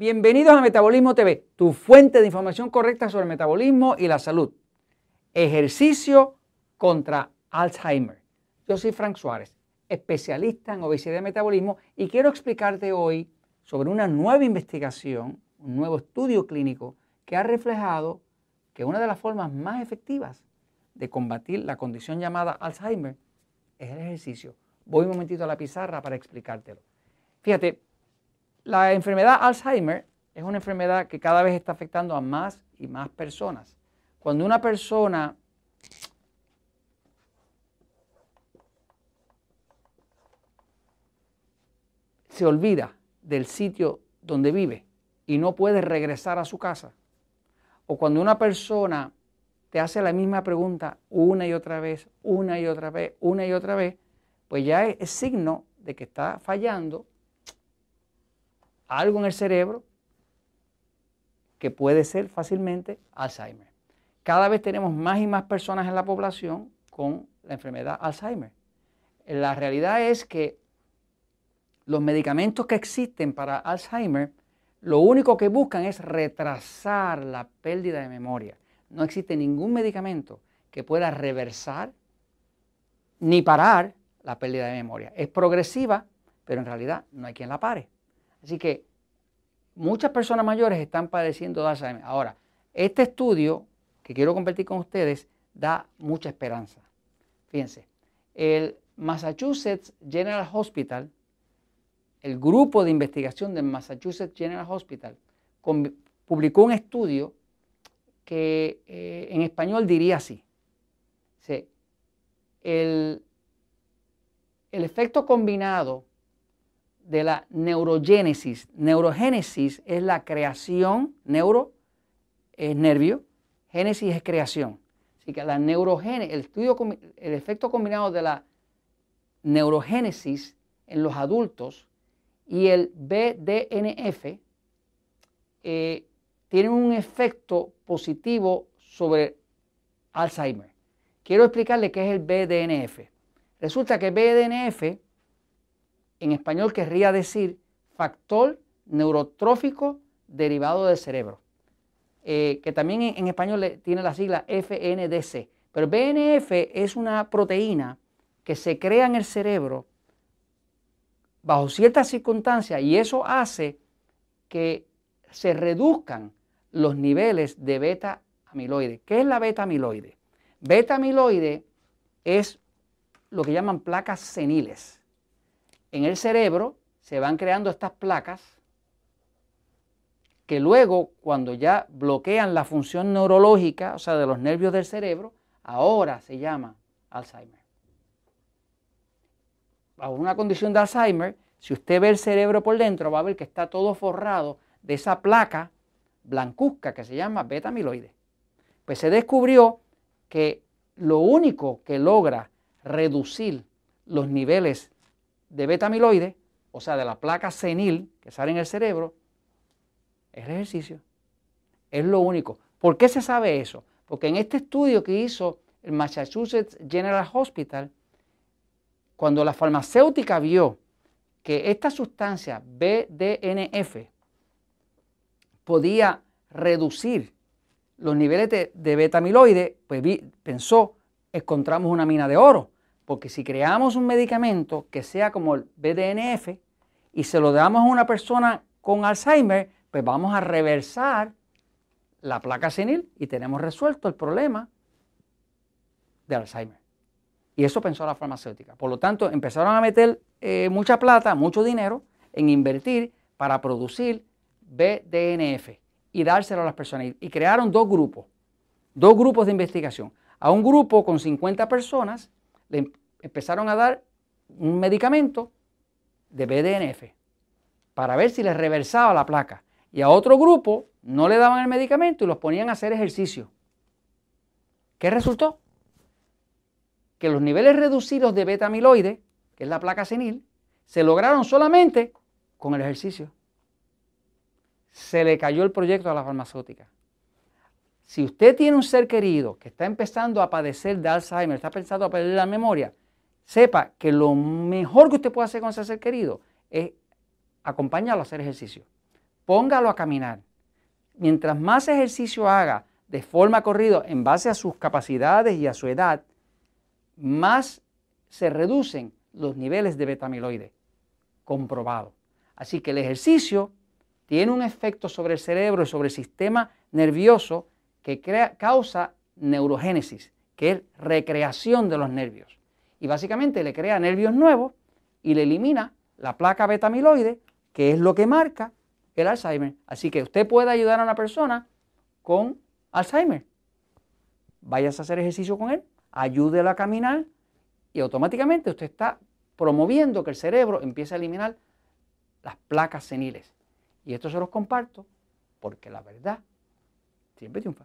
Bienvenidos a Metabolismo TV, tu fuente de información correcta sobre el metabolismo y la salud. Ejercicio contra Alzheimer. Yo soy Frank Suárez, especialista en obesidad y metabolismo, y quiero explicarte hoy sobre una nueva investigación, un nuevo estudio clínico que ha reflejado que una de las formas más efectivas de combatir la condición llamada Alzheimer es el ejercicio. Voy un momentito a la pizarra para explicártelo. Fíjate, la enfermedad Alzheimer es una enfermedad que cada vez está afectando a más y más personas. Cuando una persona se olvida del sitio donde vive y no puede regresar a su casa, o cuando una persona te hace la misma pregunta una y otra vez, una y otra vez, una y otra vez, pues ya es, signo de que está fallando algo en el cerebro que puede ser fácilmente Alzheimer. Cada vez tenemos más y más personas en la población con la enfermedad Alzheimer. La realidad es que los medicamentos que existen para Alzheimer, lo único que buscan es retrasar la pérdida de memoria. No existe ningún medicamento que pueda reversar ni parar la pérdida de memoria. Es progresiva, pero en realidad no hay quien la pare. Así que muchas personas mayores están padeciendo de Alzheimer. Ahora, este estudio que quiero compartir con ustedes da mucha esperanza. Fíjense, el Massachusetts General Hospital, el grupo de investigación del Massachusetts General Hospital, publicó un estudio que eh, en español diría así. el, el efecto combinado de la neurogénesis. Neurogénesis es la creación, neuro es nervio, génesis es creación. Así que la neurogénesis, el, estudio, el efecto combinado de la neurogénesis en los adultos y el BDNF eh, tienen un efecto positivo sobre Alzheimer. Quiero explicarle qué es el BDNF. Resulta que BDNF en español querría decir factor neurotrófico derivado del cerebro, eh, que también en, español tiene la sigla FNDC. Pero BNF es una proteína que se crea en el cerebro bajo ciertas circunstancias y eso hace que se reduzcan los niveles de beta amiloide. ¿Qué es la beta amiloide? Beta amiloide es lo que llaman placas seniles en el cerebro se van creando estas placas que luego, cuando ya bloquean la función neurológica, o sea, de los nervios del cerebro, ahora se llama Alzheimer. Bajo una condición de Alzheimer, si usted ve el cerebro por dentro, va a ver que está todo forrado de esa placa blancuzca que se llama beta amiloide. Pues se descubrió que lo único que logra reducir los niveles de beta amiloide, o sea, de la placa senil que sale en el cerebro, es el ejercicio. Es lo único. ¿Por qué se sabe eso? Porque en este estudio que hizo el Massachusetts General Hospital, cuando la farmacéutica vio que esta sustancia BDNF podía reducir los niveles de, beta amiloide, pues pensó, encontramos una mina de oro. Porque si creamos un medicamento que sea como el BDNF y se lo damos a una persona con Alzheimer, pues vamos a reversar la placa senil y tenemos resuelto el problema de Alzheimer. Y eso pensó la farmacéutica. Por lo tanto, empezaron a meter eh, mucha plata, mucho dinero en invertir para producir BDNF y dárselo a las personas. Y crearon dos grupos, dos grupos de investigación. A un grupo con 50 personas le empezaron a dar un medicamento de BDNF para ver si les reversaba la placa. Y a otro grupo no le daban el medicamento y los ponían a hacer ejercicio. ¿Qué resultó? Que los niveles reducidos de beta amiloide, que es la placa senil, se lograron solamente con el ejercicio. Se le cayó el proyecto a la farmacéutica. Si usted tiene un ser querido que está empezando a padecer de Alzheimer, está pensando a perder la memoria, sepa que lo mejor que usted puede hacer con ese ser querido es acompañarlo a hacer ejercicio. póngalo a caminar. Mientras más ejercicio haga de forma corrido en base a sus capacidades y a su edad, más se reducen los niveles de betamiloide. Comprobado. Así que el ejercicio tiene un efecto sobre el cerebro y sobre el sistema nervioso que causa neurogénesis, que es recreación de los nervios. Y básicamente le crea nervios nuevos y le elimina la placa betamiloide, que es lo que marca el Alzheimer. Así que usted puede ayudar a una persona con Alzheimer. Vayas a hacer ejercicio con él, ayúdelo a caminar y automáticamente usted está promoviendo que el cerebro empiece a eliminar las placas seniles. Y esto se los comparto porque la verdad siempre triunfa.